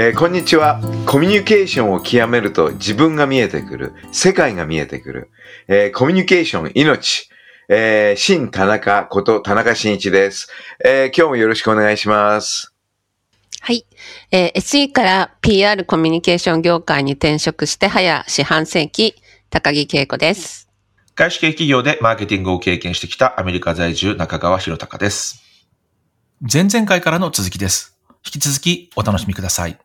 えーこんにちは。コミュニケーションを極めると自分が見えてくる。世界が見えてくる。えーコミュニケーション命。えー、新田中こと田中真一です、えー今日もよろしくお願いします。はい。えー SE から PR コミュニケーション業界に転職して早四半世紀、高木恵子です。外資系企業でマーケティングを経験してきたアメリカ在住中川博隆です。前々回からの続きです。引き続きお楽しみください。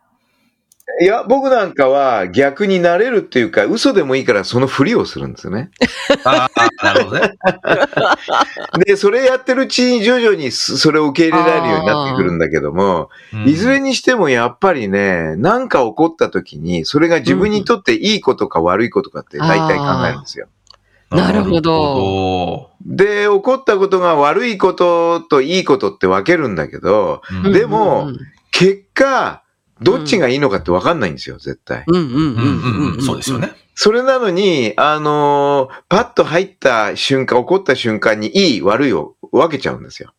いや、僕なんかは逆になれるっていうか、嘘でもいいからそのふりをするんですよね。ああ、なるほどね。で、それやってるうちに徐々にそそれを受け入れられるようになってくるんだけども、いずれにしてもやっぱりね、なんか起こった時に、それが自分にとっていいことか悪いことかって大体考えるんですよ。なるほどど。で、起こったことが悪いことといいことって分けるんだけど、うんでもうん結果、どっちがいいのかって分かんないんですよ、絶対。うんうんうんうん。そうですよ。ね。それなのに、あのーパッと入った瞬間、起こった瞬間にいい悪いを分けちゃうんですよ。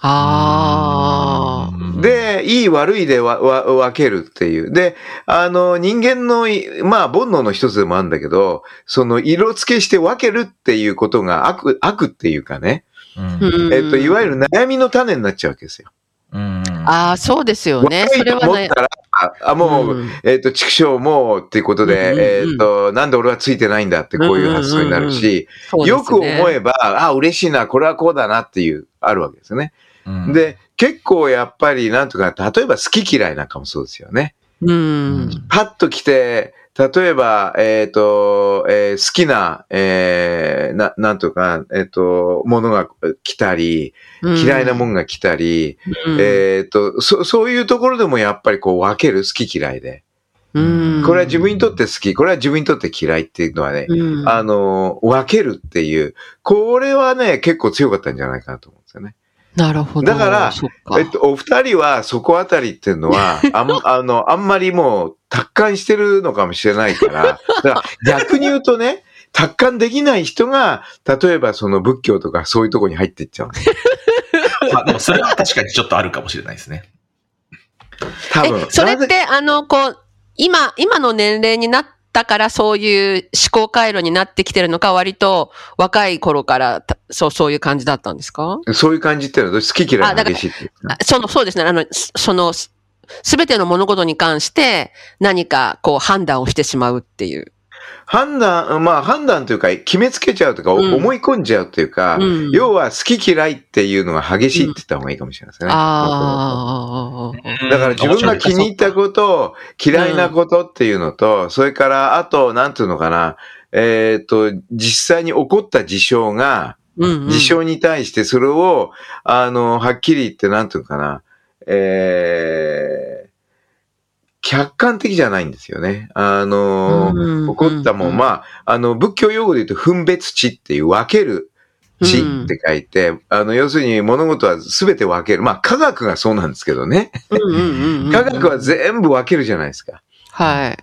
ああ。うん、で、いい悪いでわわ分けるっていう。で、あの、人間のい、まあ、煩悩の一つでもあるんだけど、その色付けして分けるっていうことが悪、悪っていうかね、うん、えっと、いわゆる悩みの種になっちゃうわけですよ。うん、ああ、そうですよね。それはね。あ、もう、うんえっと、畜生もうっていうことで、うんうんうんえっと、なんで俺はついてないんだってこういう発想になるし、そうですねよく思えば、あ、嬉しいな、これはこうだなっていう、あるわけですよね。うん、で、結構やっぱり、なんとか、例えば好き嫌いなんかもそうですよね。うん。パッと来て、例えば、えっ、と、えー好きな、えーな、なんとか、えっ、と、ものが来たり、嫌いなもんが来たり、うんえっ、と、そ、そういうところでもやっぱりこう分ける好き嫌いで。うんこれは自分にとって好き、これは自分にとって嫌いっていうのはね、うんあの、分けるっていう、これはね、結構強かったんじゃないかなと思うんですよね。なるほど。だからかえっと、お二人はそこあたりっていうのは、あん、あの、あんまりもう達観してるのかもしれないから、だから逆に言うとね、達観できない人が、例えばその仏教とかそういうところに入っていっちゃうの。まあでもそれは確かにちょっとあるかもしれないですね。多分。え、それって、あの、こう、今、今の年齢になったからそういう思考回路になってきてるのか、割と若い頃からたそう、そういう感じだったんですか？そういう感じっていうのは好き嫌いが激しいってその、そうですね。あの、すその、すすべての物事に関して何かこう判断をしてしまうっていう。判断、まあ判断というか決めつけちゃうとか、うん思い込んじゃうというか、うん要は好き嫌いっていうのが激しいって言った方がいいかもしれないですね。ああ。だから自分が気に入ったこと、嫌いなことっていうのと、それからあと、なんていうのかな、えっ、と、実際に起こった事象が、うんうん事象に対してそれを、あの、はっきり言って、なんていうのかな、えー、客観的じゃないんですよね。あの、うん起こったもん、うんまあ、あの、仏教用語で言うと、分別地っていう分ける地って書いて、あの、要するに物事は全て分ける。まあ、科学がそうなんですけどね。うんうんうんうん科学は全部分けるじゃないですか。はい。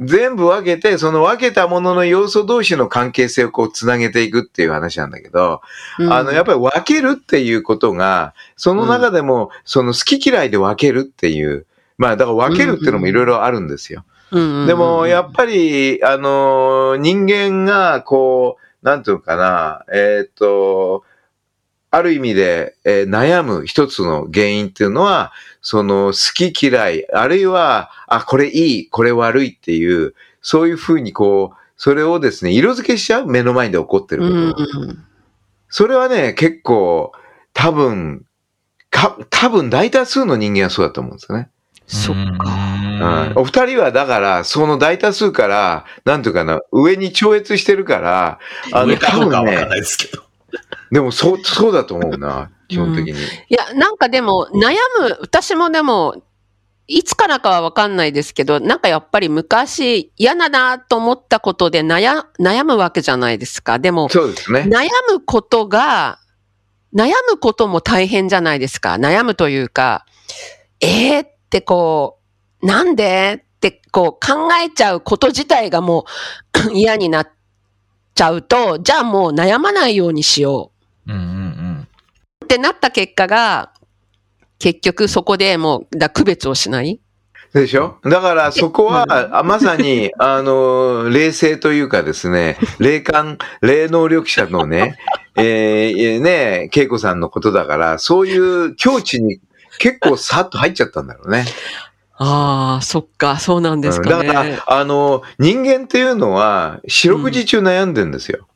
全部分けて、その分けたものの要素同士の関係性をこうつなげていくっていう話なんだけど、あの、やっぱり分けるっていうことが、その中でも、その好き嫌いで分けるっていう、まあ、だから分けるっていうのもいろいろあるんですよ。りでも、やっぱり、あの、人間が、こう、なんていうのかな、えっ、と、ある意味で、えー悩む一つの原因っていうのは、その好き嫌い、あるいは、あ、これいい、これ悪いっていう、そういうふうにこう、それをですね、色付けしちゃう目の前で起こってるうんことを。うんそれはね、結構、多分、か、多分大多数の人間はそうだと思うんですよね。そっか。うんお二人はだから、その大多数から、なんていうかな、上に超越してるから、あの、多分ねはわかんな、いですけど。でもそう、そうだと思うな。基本的に。いや、なんかでも、悩む、私もでも、いつからかはわかんないですけど、なんかやっぱり昔嫌だなと思ったことで悩悩むわけじゃないですか。でも、そうですね。悩むことが、悩むことも大変じゃないですか。悩むというか、えー、ってこう、なんで？ってこう考えちゃうこと自体がもう 嫌になっちゃうと、じゃあもう悩まないようにしようんうんうん。うってなった結果が、結局そこでもうだ区別をしない？でしょ？だからそこは、あまさに、あの、冷静というかですね、霊感、霊能力者のね、えー、ね、恵子さんのことだから、そういう境地に結構さっと入っちゃったんだろうね。ああ、そっか、そうなんですかね。だから、あの、人間っていうのは、四六時中悩んでんですよ。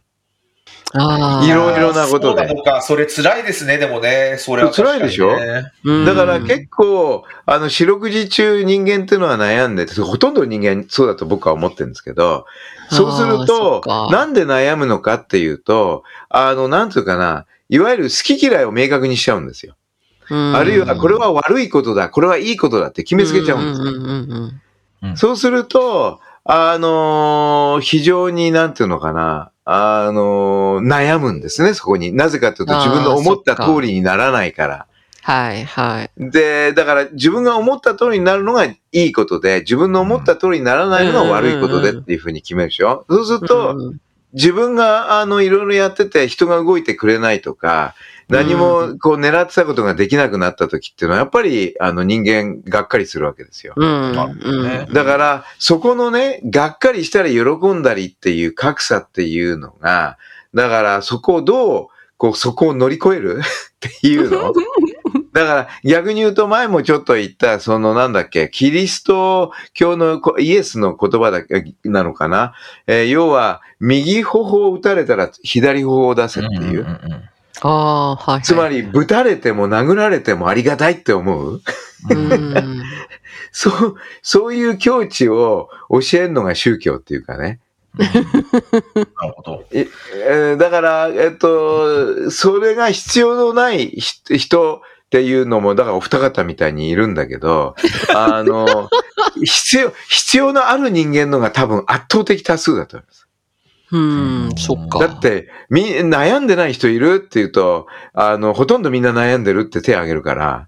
あーいろいろなことでそうなのか。それ辛いですね、でもね。それは確かにね、辛いでしょ？うんだから結構、あの、四六時中人間っていうのは悩んでて、ほとんど人間そうだと僕は思ってるんですけど、そうするとなんで悩むのかっていうと、あの、なんていうかな、いわゆる好き嫌いを明確にしちゃうんですよ。うんあるいは、これは悪いことだ、これはいいことだって決めつけちゃうんですよ。うんうんうんうんそうすると、あのー非常になんていうのかな、あのー悩むんですね、そこに。なぜかというと、自分の思った通りにならないから。はいはい。で、だから自分が思った通りになるのがいいことで、自分の思った通りにならないのが悪いことでっていうふうに決めるでしょそうすると、うん自分があの、いろいろやってて人が動いてくれないとか、何もこう狙ってたことができなくなった時っていうのは、やっぱりあの人間がっかりするわけですよ。ね。だから、そこのね、がっかりしたり喜んだりっていう格差っていうのが、だからそこをどう、こう、そこを乗り越える？っていうの？だから逆に言うと前もちょっと言った、そのなんだっけ、キリスト教のこイエスの言葉だけなのかな、えー要は、右頬を打たれたら左頬を出せっていう。んんんああ、はいはい。つまり、ぶたれても殴られてもありがたいって思う？うん、そう、そういう境地を教えるのが宗教っていうかね。なるほど。えーだから、えっと、それが必要のないひ人っていうのも、だからお二方みたいにいるんだけど、あの、必要、必要のある人間のが多分圧倒的多数だと思います。うん、そっか。だって、み、悩んでない人いるって言うと、あの、ほとんどみんな悩んでるって手を挙げるから、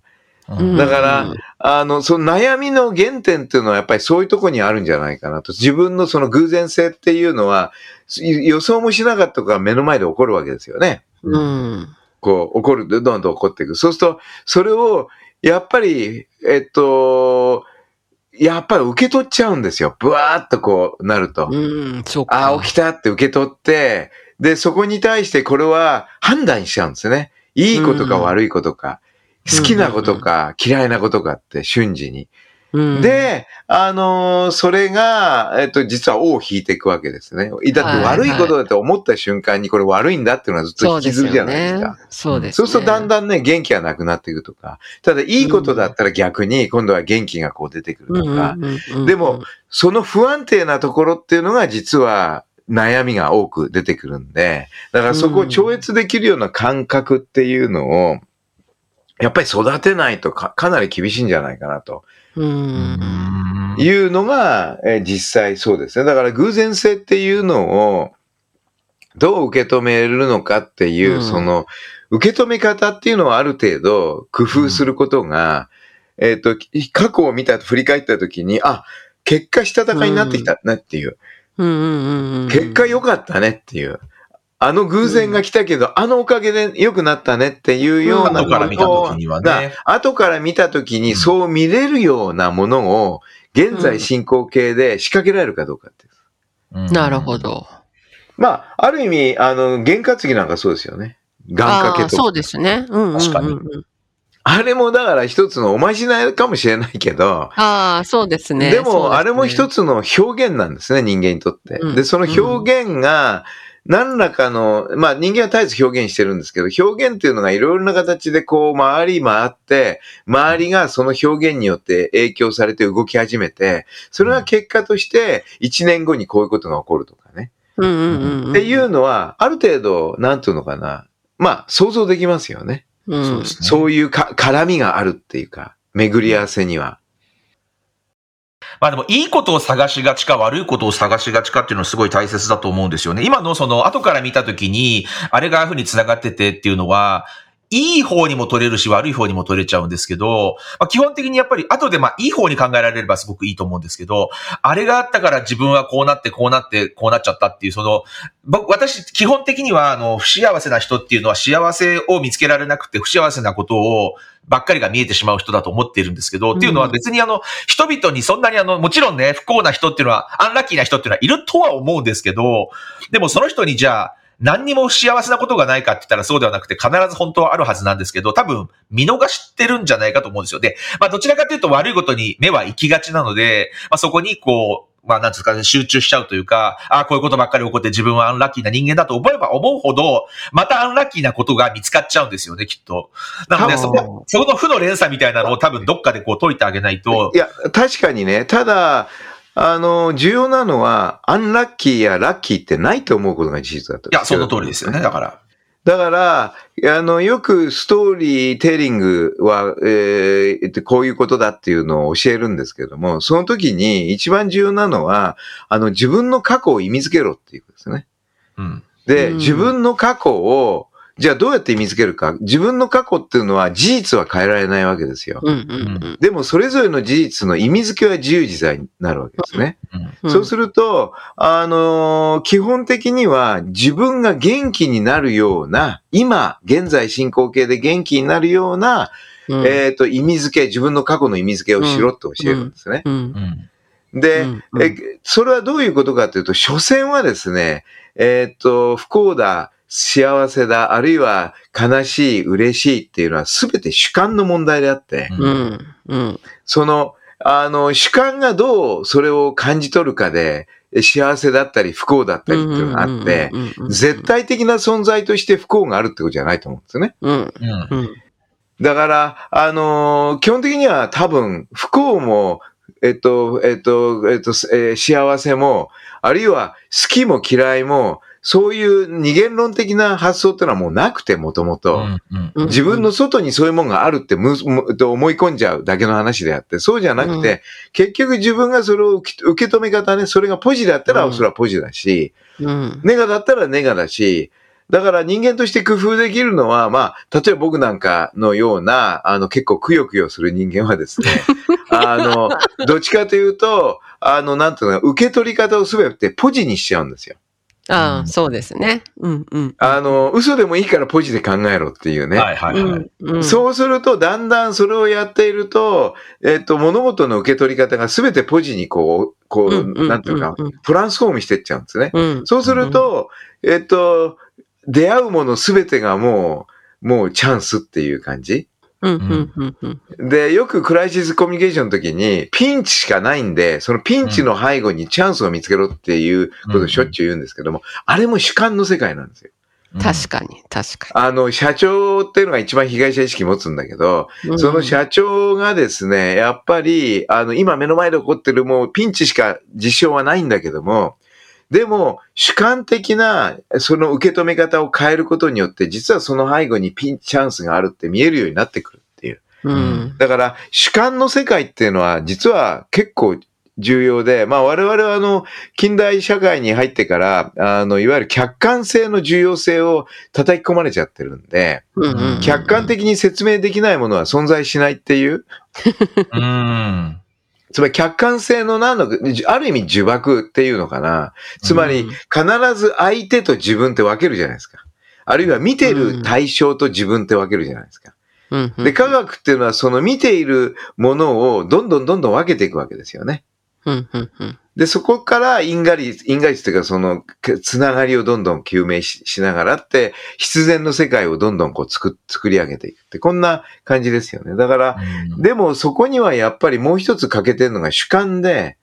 うんだからあの、その悩みの原点っていうのはやっぱりそういうとこにあるんじゃないかなと。自分のその偶然性っていうのは、予想もしなかったことが目の前で起こるわけですよね。うん。こう、起こる、どんどん起こっていく。そうすると、それを、やっぱり、えっと、やっぱり受け取っちゃうんですよ。ブワーっとこうなると。うん、そっか。ああ、起きたって受け取って、で、そこに対してこれは判断しちゃうんですね。いいことか悪いことか、好きなことか嫌いなことかって瞬時に。うん、で、あのーそれが、えっと、実は尾を引いていくわけですね。だって悪いことだと思った瞬間にこれ悪いんだっていうのはずっと引きずるじゃないですか。そうですよね。そうするとだんだんね、元気がなくなっていくとか。ただ、いいことだったら逆に、今度は元気がこう出てくるとか。でも、その不安定なところっていうのが実は悩みが多く出てくるんで、だからそこを超越できるような感覚っていうのを、やっぱり育てないとかかなり厳しいんじゃないかなとうん。いうのが、えー実際そうですね。だから偶然性っていうのをどう受け止めるのかっていう、うん。その受け止め方っていうのはある程度工夫することが、えっ、と、過去を見た、振り返った時に、あ、結果したたかになってきたねっていう。結果良かったねっていう。あの偶然が来たけど、あのおかげで良くなったねっていうような後から見た時にはがね。後から見た時にうんそう見れるようなものを、現在進行形で仕掛けられるかどうかっていう。なるほ。ど。まあ、ある意味、あの、験担ぎなんかそうですよね。願掛けとか。そうですね。うんうんうんうん。確かにあれもだから一つのおまじないかもしれないけど、ああ、そうですね。でも、あれも一つ。つの表現なんですね、人間にとって。うんで、その表現が、何らかの、まあ人間は絶えず表現してるんですけど、表現っていうのがいろいろな形でこう回り回って、周りがその表現によって影響されて動き始めて、それが結果として1年後にこういうことが起こるとかね。うんうんうんうん。っていうのは、ある程度、なんていうのかな。まあ、想像できますよね。うんそうですね。そういうか絡みがあるっていうか、巡り合わせには。まあでも、いいことを探しがちか悪いことを探しがちかっていうのはすごい大切だと思うんですよね。今のその後から見たときに、あれがああいうふうに繋がっててっていうのは、いい方にも取れるし悪い方にも取れちゃうんですけど、まあ、基本的にやっぱり後でまあいい方に考えられればすごくいいと思うんですけど、あれがあったから自分はこうなってこうなってこうなっちゃったっていう、その、僕、私、基本的にはあの、不幸せな人っていうのは幸せを見つけられなくて不幸せなことをばっかりが見えてしまう人だと思っているんですけど、うん。っていうのは別にあの、人々にそんなにあの、もちろんね、不幸な人っていうのは、アンラッキーな人っていうのはいるとは思うんですけど、でもその人にじゃあ、何にも幸せなことがないかって言ったらそうではなくて必ず本当はあるはずなんですけど、多分見逃してるんじゃないかと思うんですよ。で、まあどちらかというと悪いことに目は行きがちなので、まあそこにこう、まあなんですかね、集中しちゃうというか、ああ、こういうことばっかり起こって自分はアンラッキーな人間だと思えば思うほど、またアンラッキーなことが見つかっちゃうんですよね、きっと。なので、はあそこ、そこの負の連鎖みたいなのを多分どっかでこう解いてあげないとい、や、確かにね、ただ、あの、重要なのは、アンラッキーやラッキーってないと思うことが事実だと。いや、その通りですよね、だから。だから、あの、よくストーリーテリングは、えーこういうことだっていうのを教えるんですけども、その時に一番重要なのは、あの、自分の過去を意味づけろっていうことですね。うん。で、うん自分の過去を、じゃあどうやって意味づけるか。自分の過去っていうのは事実は変えられないわけですよ。うんうんでもそれぞれの事実の意味付けは自由自在になるわけですね。うん。うん。そうすると、あのー基本的には自分が元気になるような、今、現在進行形で元気になるような、うん、えっ、と、意味付け、自分の過去の意味付けをしろって教えるんですね。で、うんうんえ、それはどういうことかというと、所詮はですね、えっ、と、不幸だ、幸せだ、あるいは悲しい、嬉しいっていうのは全て主観の問題であって、うんうん。うん。その、あの、主観がどうそれを感じ取るかで、幸せだったり不幸だったりっていうのがあって、絶対的な存在として不幸があるってことじゃないと思うんですよね。うん。うん。うん。だから、あのー基本的には多分、不幸も、えっと、えっと、えっと、えー幸せも、あるいは好きも嫌いも、そういう二元論的な発想ってのはもうなくて、もともと。自分の外にそういうものがあるってむむと思い込んじゃうだけの話であって、そうじゃなくて、うん結局自分がそれを受け受け止め方ね、それがポジだったらうんそれはポジだし、うん。ネガだったらネガだし、だから人間として工夫できるのは、まあ、例えば僕なんかのような、あの、結構くよくよする人間はですね、あの、どっちかというと、あの、なんていうのか、受け取り方をすべてポジにしちゃうんですよ。ああ、そうですね。うん。うん。あの、嘘でもいいからポジで考えろっていうね。はいはいはい。うん。うん。そうすると、だんだんそれをやっていると、えっと、物事の受け取り方がすべてポジにこう、こうなんていうかトランスフォームしていっちゃうんですね。うん。そうすると、えっと、出会うものすべてがもう、もうチャンスっていう感じ。うん。うん。うん。うん。で、よくクライシスコミュニケーションの時に、ピンチしかないんで、そのピンチの背後にチャンスを見つけろっていうことをしょっちゅう言うんですけども、あれも主観の世界なんですよ。確かに、確かあの、社長っていうのが一番被害者意識持つんだけど、に。その社長がですね、やっぱり、あの、今目の前で起こってるもうピンチしか事象はないんだけども、でも、主観的な、その受け止め方を変えることによって、実はその背後にピンチチャンスがあるって見えるようになってくるっていう。うん。だから、主観の世界っていうのは、実は結構重要で、まあ我々はあの、近代社会に入ってから、あの、いわゆる客観性の重要性を叩き込まれちゃってるんで、うん。客観的に説明できないものは存在しないっていう、うん。つまり客観性の何の、ある意味呪縛っていうのかな。つまりうん必ず相手と自分って分けるじゃないですか。あるいは見てる対象と自分って分けるじゃないですか。うん。で、科学っていうのはその見ているものをどんどんどんどん分けていくわけですよね。うん。うん。うん。で、そこから因果率、因果率というかそのけつながりをどんどん究明ししながらって、必然の世界をどんどんこう作作り上げていくって、こんな感じですよね。だから、でもそこにはやっぱりもう一つ欠けてるのが主観で、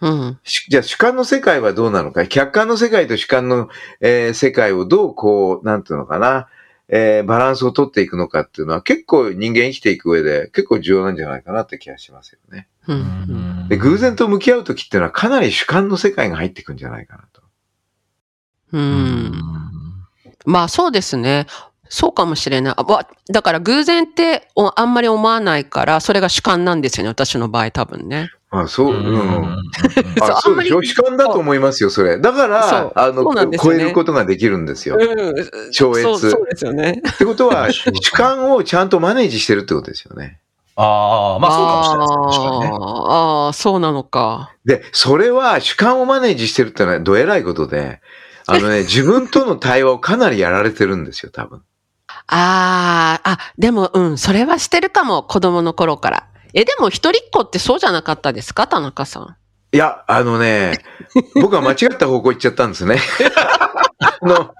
うん。しじゃあ主観の世界はどうなのか、客観の世界と主観の、えー世界をどうこう、なんていうのかな、えーバランスを取っていくのかっていうのは結構人間生きていく上で結構重要なんじゃないかなって気がしますよね。うん。で、偶然と向き合うときっていうのはかなり主観の世界が入っていくんじゃないかなと。うん。まあそうですね。そうかもしれない。あわだから偶然っておあんまり思わないから、それが主観なんですよね、私の場合多分ね。あ、そう、うん。うんそうあ、そう主観だと思いますよ、それ。だかそうら、あの、超えることができるんですよ。っうん。超越そうそうですよね。てことは、主観をちゃんとマネージしてるってことですよね。ああ、まあそうかもしれないですね。あーあー、そうなのか。で、それは主観をマネージしてるってのはどえらいことで、あのね、自分との対話をかなりやられてるんですよ、多分。ああ、あ、でも、うん、それはしてるかも、子供の頃から。え、でも一人っ子ってそうじゃなかったですか？田中さん。いや、あのね、僕は間違った方向行っちゃったんですね。あの、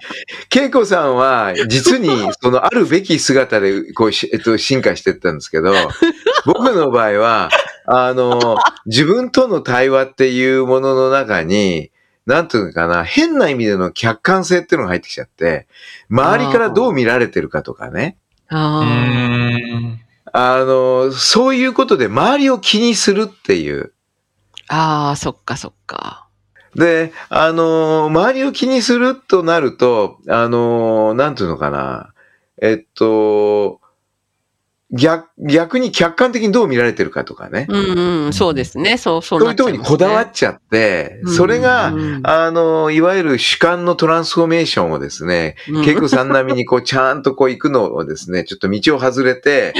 恵子さんは、実に、その、あるべき姿で、こう、しえっと、進化していったんですけど、僕の場合は、あの、自分との対話っていうものの中に、なんていうのかな、変な意味での客観性っていうのが入ってきちゃって、周りからどう見られてるかとかね、うあーん。あの、そういうことで周りを気にするっていう、あ、ああ、そっかそっか。で、あのー周りを気にするとなると、あのーなんていうのかな。えっと、逆、逆に客観的にどう見られてるかとかね。うんうん、そうですね。そう、そうそういうところにこだわっちゃって、それが、うんあのーいわゆる主観のトランスフォーメーションをですね、うん結構さん並みにこう、ちゃんとこう行くのをですね、ちょっと道を外れて、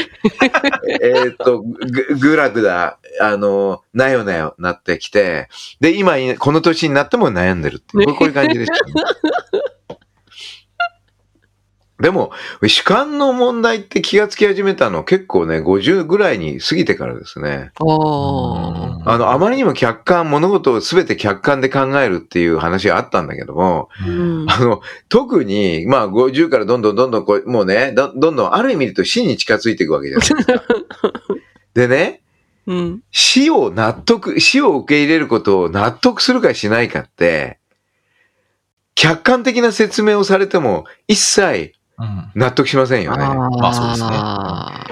えっと、ぐ、ぐらぐら、あの、なよなよなってきて、で、今、この年になっても悩んでるっていう、こうこういう感じでしたね。でも、主観の問題って気がつき始めたの結構ね、50ぐらいに過ぎてからですね。あの、あまりにも客観、物事を全て客観で考えるっていう話があったんだけども、うんあの、特に、まあ、50からどんどんどんどんこう、もうね、どどんどんある意味でと死に近づいていくわけじゃないですか。でね、うん。死を納得、死を受け入れることを納得するかしないかって、客観的な説明をされても一切うん納得しませんよね。まあそうですね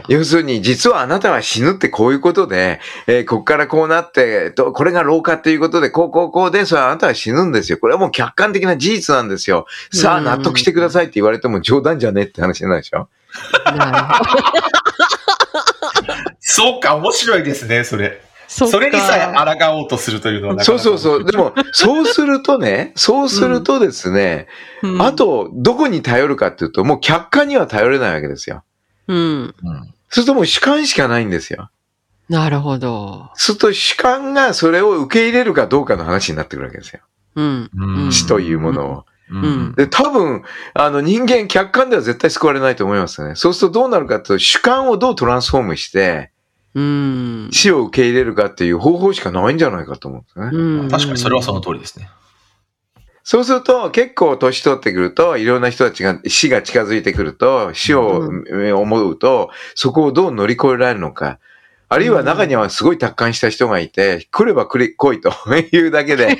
要するに、実はあなたは死ぬってこういうことで、えーこっからこうなって、とこれが老化っていうことで、こうこうこうで、それはあなたは死ぬんですよ。これはもう客観的な事実なんですよ。さあ、うん納得してくださいって言われても冗談じゃねって話じゃないでしょ。そうか、面白いですね、それ。それにさえ抗おうとするというのはなかそうなかそうそう。でも、そうするとね、そうするとですね、うんあと、どこに頼るかっていうと、もう客観には頼れないわけですよ。うん。うんそうするともう主観しかないんですよ。なるほど。そうすると主観がそれを受け入れるかどうかの話になってくるわけですよ。うん。うん死というものを。うんで、多分、あの人間客観では絶対救われないと思いますね。そうするとどうなるかというと、主観をどうトランスフォームして、うん。死を受け入れるかっていう方法しかないんじゃないかと思うんですね。うん確かにそれはその通りですね。そうすると、結構年取ってくると、いろんな人たちが死が近づいてくると、死をえー思うと、そこをどう乗り越えられるのか。あるいは中にはすごい達観した人がいて、来れば来れ来いと いうだけで、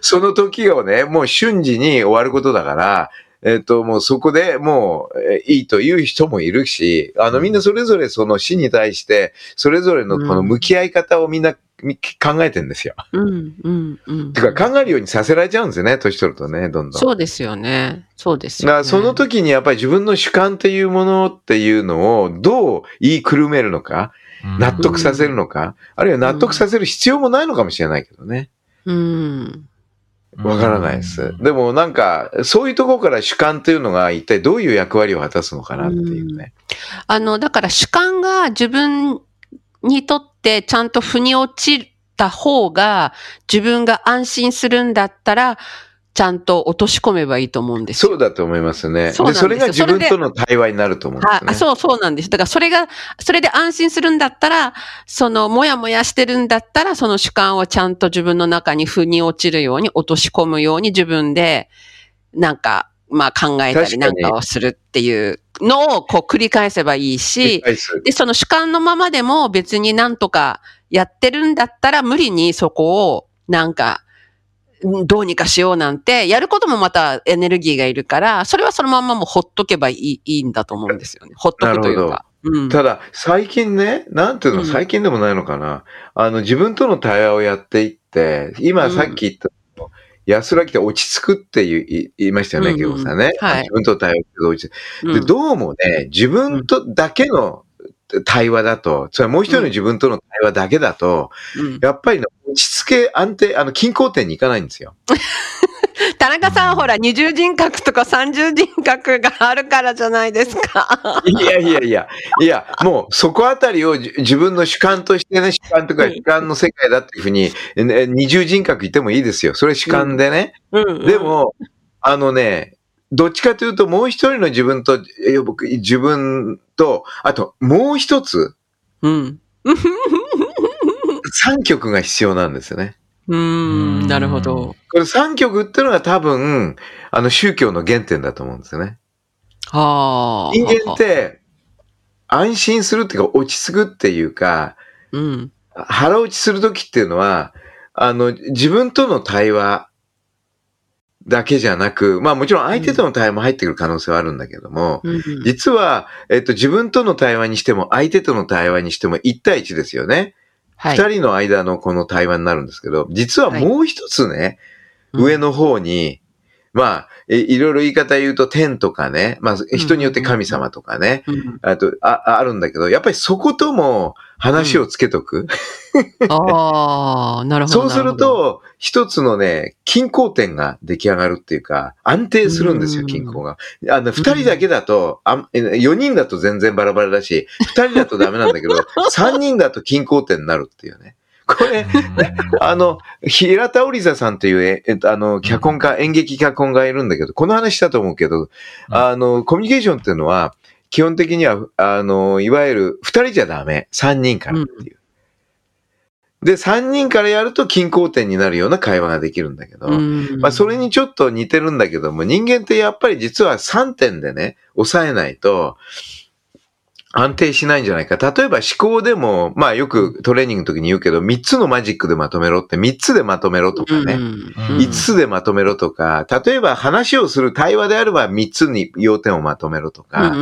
そその時をね、もう瞬時に終わることだから、えっ、と、もうそこでもう、えーいいという人もいるし、あの、みんなそれぞれその死に対して、それぞれのこの向き合い方をみんなみ考えてんですよ。うん。うん。うん。てか考えるようにさせられちゃうんですよね、年取るとね、どんどん。そうですよね。そうですよ、ね。だからその時にやっぱり自分の主観っていうものっていうのをどう言いくるめるのか、納得させるのか、あるいは納得させる必要もないのかもしれないけどね。うん。わからないです。でもなんか、そういうところから主観っていうのが一体どういう役割を果たすのかなっていうね。あの、だから主観が自分にとってちゃんと腑に落ちた方が自分が安心するんだったら、ちゃんと落とし込めばいいと思うんですよ。そうだと思いますね。で、そでそれが自分との対話になると思うんですね。あそうそうなんです。だからそれが、それで安心するんだったら、その、もやもやしてるんだったら、その主観をちゃんと自分の中に腑に落ちるように、落とし込むように自分で、なんか、まあ考えたりなん確かをするっていうのをこう繰り返せばいいし、で、その主観のままでも別になんとかやってるんだったら無理にそこをなんか、うんどうにかしようなんて、やることもまたエネルギーがいるから、それはそのまんまもうほっとけばいいいいんだと思うんですよね。ほっとくというか。うん。ただ、最近ね、なんていうの、うん最近でもないのかな。あの、自分との対話をやっていって、今さっき言った、安らぎで落ち着くって言いましたよね、うんケゴさんね。はい自分と対話して落ち着く。で、うんどうもね、自分とだけの対話だと、それはもう一人の自分との対話だけだと、うんやっぱりね、落ち着け、安定、あの、均衡点に行かないんですよ。田中さん、ほら、二重人格とか三重人格があるからじゃないですか。いやいやいや、いや、もうそこあたりをじ自分の主観としてね、主観とかうん主観の世界だっていうふうに、ね二重人格言ってもいいですよ。それ主観でね。うんで、も、あのね、どっちかというともう一人の自分と、え僕自分と、あともう一つ、うん。三曲が必要なんですよね。うーん、なるほど。これ三曲っていうのが多分、あの宗教の原点だと思うんですよね。はあ。人間っ、て、安心するっていうか落ち着くっていうか、うん。腹落ちするときっていうのは、あの、自分との対話だけじゃなく、まあもちろん相手との対話も入ってくる可能性はあるんだけども、うん実は、えっと、自分との対話にしても、相手との対話にしても1対1ですよね。はい。二人の間のこの対話になるんですけど、実はもう一つね、上の方に、まあ、いいろいろ言い方言うと天とかね、まあ人によって神様とかね、うん。あと、あ、あるんだけど、やっぱりそことも話をつけとく。ああ、なるほど。そうすると、一つのね、均衡点が出来上がるっていうか、安定するんですよ、うん均衡が。あの、二人だけだと、あ四人だと全然バラバラだし、二人だとダメなんだけど、三人だと均衡点になるっていうね。これ、あの、平田織座さんっていう、ええっと、あの、脚本家、演劇脚本家いるんだけど、この話したと思うけど、あの、コミュニケーションっていうのは、基本的には、あの、いわゆる、二人じゃダメ、三人からっていう。で、三人からやると均衡点になるような会話ができるんだけど、うん。まあ、それにちょっと似てるんだけども、人間ってやっぱり実は3点でね、抑えないと、安定しないんじゃないか。例えば思考でも、まあよくトレーニングの時に言うけど、3つのマジックでまとめろって、3つでまとめろとかね。うん5つでまとめろとか、例えば話をする対話であれば3つに要点をまとめろとか、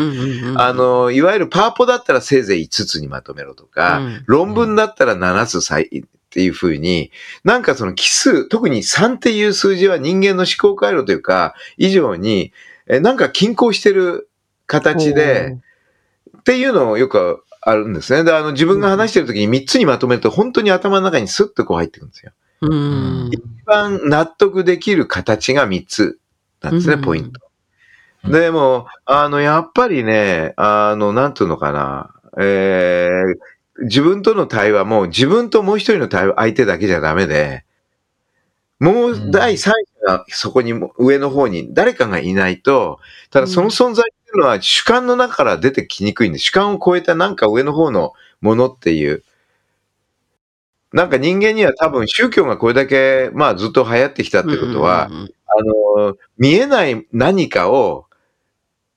あ、の、いわゆるパワポだったらせいぜい5つにまとめろとか、うん。論文だったら7つさいっていうふうに、なんかその奇数、特に3っていう数字は人間の思考回路というか、以上に、えなんか均衡してる形で、っていうのをよくあるんですね。で、あの、自分が話してる時に3つにまとめると、本当に頭の中にスッとこう入ってくるんですよ。うん、一番納得できる形が3つなんですね、うんポイント。でも、あの、やっぱりね、あの、なんていうのかな、えー、自分との対話も自分ともう一人の対話、相手だけじゃダメで、もう第三者がそこにも上の方に誰かがいないと、ただその存在いうのは主観の中から出てきにくいんで、主観を超えたなんか上の方のものっていう、なんか人間には多分宗教がこれだけ、まあずっと流行ってきたってことは、うんあの、見えない何かを、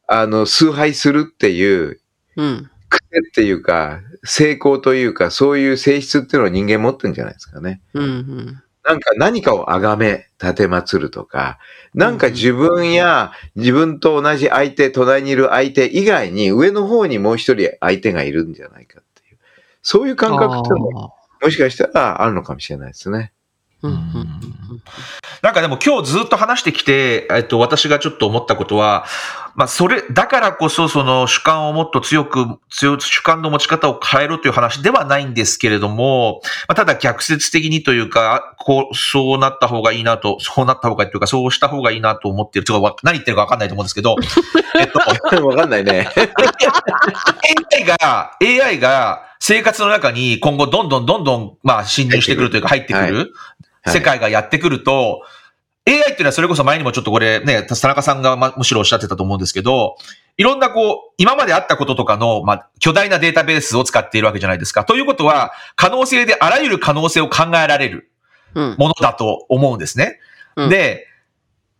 あの、崇拝するっていう、うん、癖っていうか、成功というか、そういう性質っていうのを人間持ってるんじゃないですかね。うん、うん、なんか何かを崇め、立てまつるとか、なんか自分や自分と同じ相手、隣にいる相手以外に上の方にもう一人相手がいるんじゃないかっていう。そういう感覚ってももしかしたらあるのかもしれないですね。あーうんうんなんかでも今日ずっと話してきて、えっと、私がちょっと思ったことは、まあ、それ、だからこそその主観をもっと強く、強、主観の持ち方を変えろという話ではないんですけれども、まあ、ただ逆説的にというか、こう、そうなった方がいいなと、そうなった方がいいというか、そうした方がいいなと思ってる。ちょっとわ何言ってるかわかんないと思うんですけど、えっと、わかんないね。AI が、AI が生活の中に今後どんどんどんどん、まあ、侵入してくるというか入ってくる、はい世界がやってくると、AI っていうのはそれこそ前にもちょっとこれね、田中さんがまむしろおっしゃってたと思うんですけど、いろんなこう、今まであったこととかの、まあ、巨大なデータベースを使っているわけじゃないですか。ということは、可能性であらゆる可能性を考えられるうんものだと思うんですね。うんで、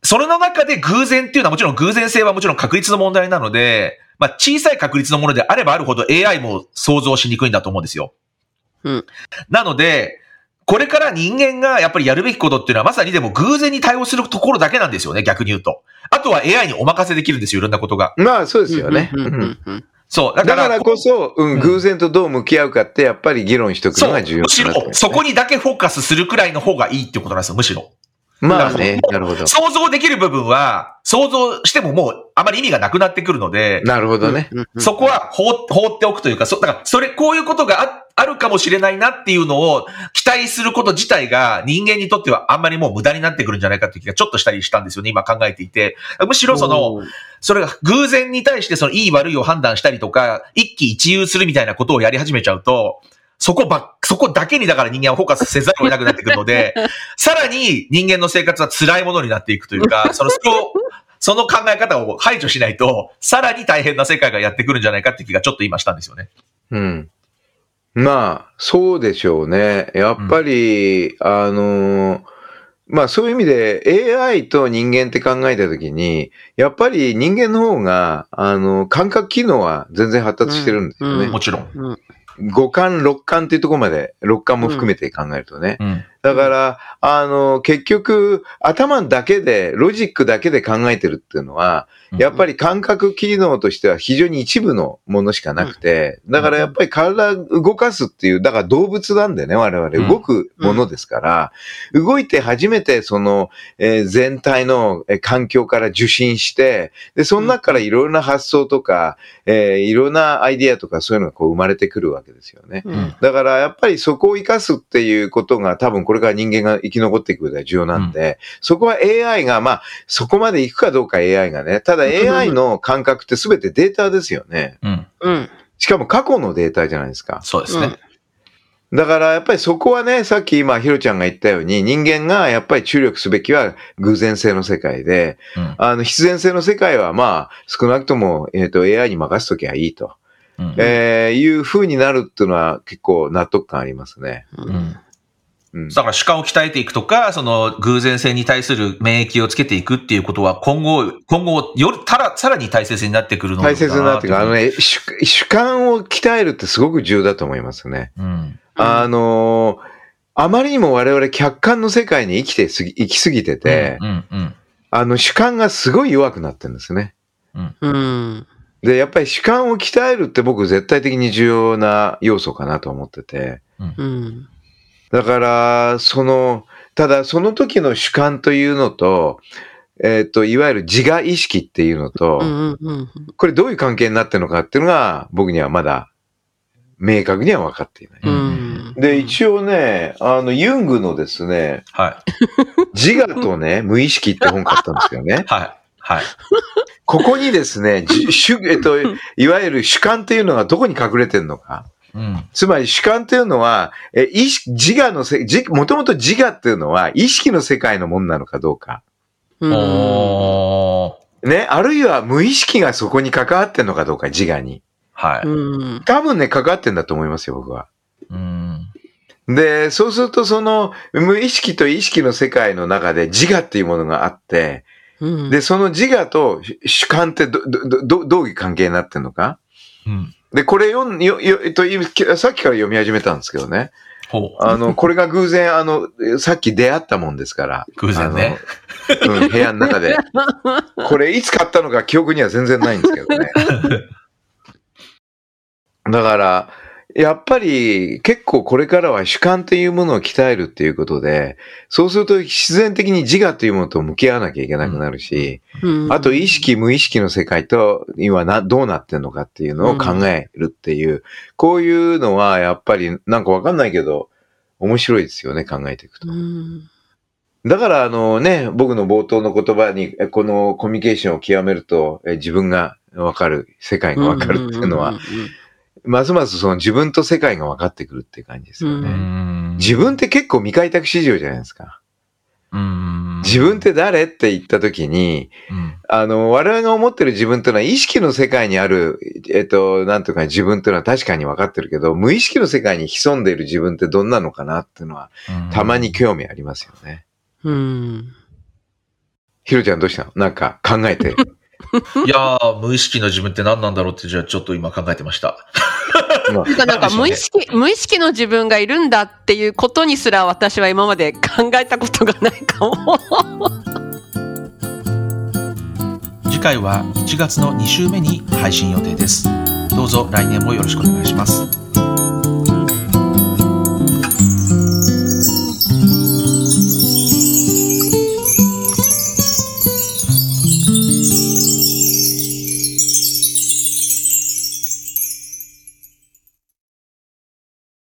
それの中で偶然っていうのはもちろん偶然性はもちろん確率の問題なので、まあ小さい確率のものであればあるほど AI も想像しにくいんだと思うんですよ。うんなので、これから人間がやっぱりやるべきことっていうのはまさにでも偶然に対応するところだけなんですよね、逆に言うと。あとは AI にお任せできるんですよ、いろんなことが。まあそうですよね。そう。だか、だかららこそ、うん、うん偶然とどう向き合うかって、やっぱり議論しとく。のが重要むしろ、そこにだけフォーカスするくらいの方がいいってことなんですよ、むしろ。まあね、なるほど。想像できる部分は、想像してももうあまり意味がなくなってくるので、なるほどね。そこは放放っておくというか、そだから、それ、こういうことがああるかもしれないなっていうのを期待すること自体が人間にとってはあんまりもう無駄になってくるんじゃないかっていう気がちょっとしたりしたんですよね、今考えていて。むしろその、それが偶然に対してそのいい悪いを判断したりとか、一喜一憂するみたいなことをやり始めちゃうと、そこばっ、そこだけにだから人間はフォーカスせざるを得なくなってくるので、さらに人間の生活は辛いものになっていくというか、その、そのその考え方を排除しないと、さらに大変な世界がやってくるんじゃないかって気がちょっと今したんですよね。うん。まあ、そうでしょうね。やっぱり、あのーまあそういう意味で AI と人間って考えたときに、やっぱり人間の方が、あの、感覚機能は全然発達してるんですよねうんうん。もちろん。うん五感、六感っていうところまで、六感も含めて考えるとね。うん。だから、あの、結局、頭だけで、ロジックだけで考えてるっていうのは、やっぱり感覚機能としては非常に一部のものしかなくて、だからやっぱり体動かすっていう、だから動物なんでね、我々うん。動くものですから、動いて初めてその、えー全体のえー環境から受信して、で、その中からいろいろな発想とか、えーいろんなアイディアとかそういうのがこう生まれてくるわけですよね。うん。だからやっぱりそこを生かすっていうことが多分これから人間が生き残っていく上では重要なんで、そこは AI が、まあ、そこまで行くかどうか AI がね、ただ AI の感覚って全てデータですよね。うん。うん。しかも過去のデータじゃないですか。そうですね。だからやっぱりそこはね、さっき今ヒロちゃんが言ったように人間がやっぱり注力すべきは偶然性の世界で、うん。あの必然性の世界はまあ少なくとも、えっと AI に任せときゃいいと、うんえーいう風になるっていうのは結構納得感ありますね。うんうん。だから主観を鍛えていくとか、その偶然性に対する免疫をつけていくっていうことは今後、今後、より、たら、さらに大切になってくるのか大切になってくる。あのね。ね、主主観を鍛えるってすごく重要だと思いますね。うん。あのーあまりにも我々客観の世界に生きてすぎ、生きすぎてて、うん、うん、あの主観がすごい弱くなってるんですね。うん。で、やっぱり主観を鍛えるって僕絶対的に重要な要素かなと思ってて。うん。だから、その、ただその時の主観というのと、えっ、と、いわゆる自我意識っていうのと、うん。うん。これどういう関係になってるのかっていうのが僕にはまだ明確には分かっていない。うん。で、一応ね、あの、ユングのですね、はい。自我とね、無意識って本買ったんですよね。はい。はい。ここにですね、じ 主えっと、いわゆる主観っていうのがどこに隠れてるのか。うん。つまり主観っていうのは、え意識自我のせ、自もともと自我っていうのは意識の世界のものなのかどうか。ね、あるいは無意識がそこに関わってんのかどうか、自我に。はい。うん。多分ね、関わってんだと思いますよ、僕は。うん。で、そうするとその無意識と意識の世界の中で自我っていうものがあって、うん。で、その自我と主観ってど、ど、ど、どういう関係になってんのか？うん。で、これ読ん、よ、よ、えっと、今さっきから読み始めたんですけどね。ほう。あの、これが偶然、あの、さっき出会ったもんですから。偶然ね。うん、部屋の中で。これいつ買ったのか記憶には全然ないんですけどね。だから、やっぱり結構これからは主観というものを鍛えるっていうことで、そうすると必然的に自我というものと向き合わなきゃいけなくなるし、うんあと意識無意識の世界と今な、どうなってんのかっていうのを考えるっていう、こういうのはやっぱりなんかわかんないけど、面白いですよね、考えていくと。うん。だからあのね、僕の冒頭の言葉に、えこのコミュニケーションを極めると、え自分がわかる、世界がわかるっていうのは、ますますその自分と世界が分かってくるっていう感じですようね。ん自分って結構未開拓市場じゃないですか。うん。自分って誰って言った時に、うん。あの、我々が思ってる自分っていうのは意識の世界にある、えっと、なんとか自分っていうのは確かに分かってるけど、無意識の世界に潜んでいる自分ってどんなのかなっていうのは、たまに興味ありますよね。うん。ひろちゃんどうしたの？なんか考えてる。いやー、無意識の自分って何なんだろうって、じゃあちょっと今考えてました。まあてかなんか無意識、無意識の自分がいるんだっていうことにすら私は今まで考えたことがないかも。次回は1月の2週目に配信予定です。どうぞ来年もよろしくお願いします。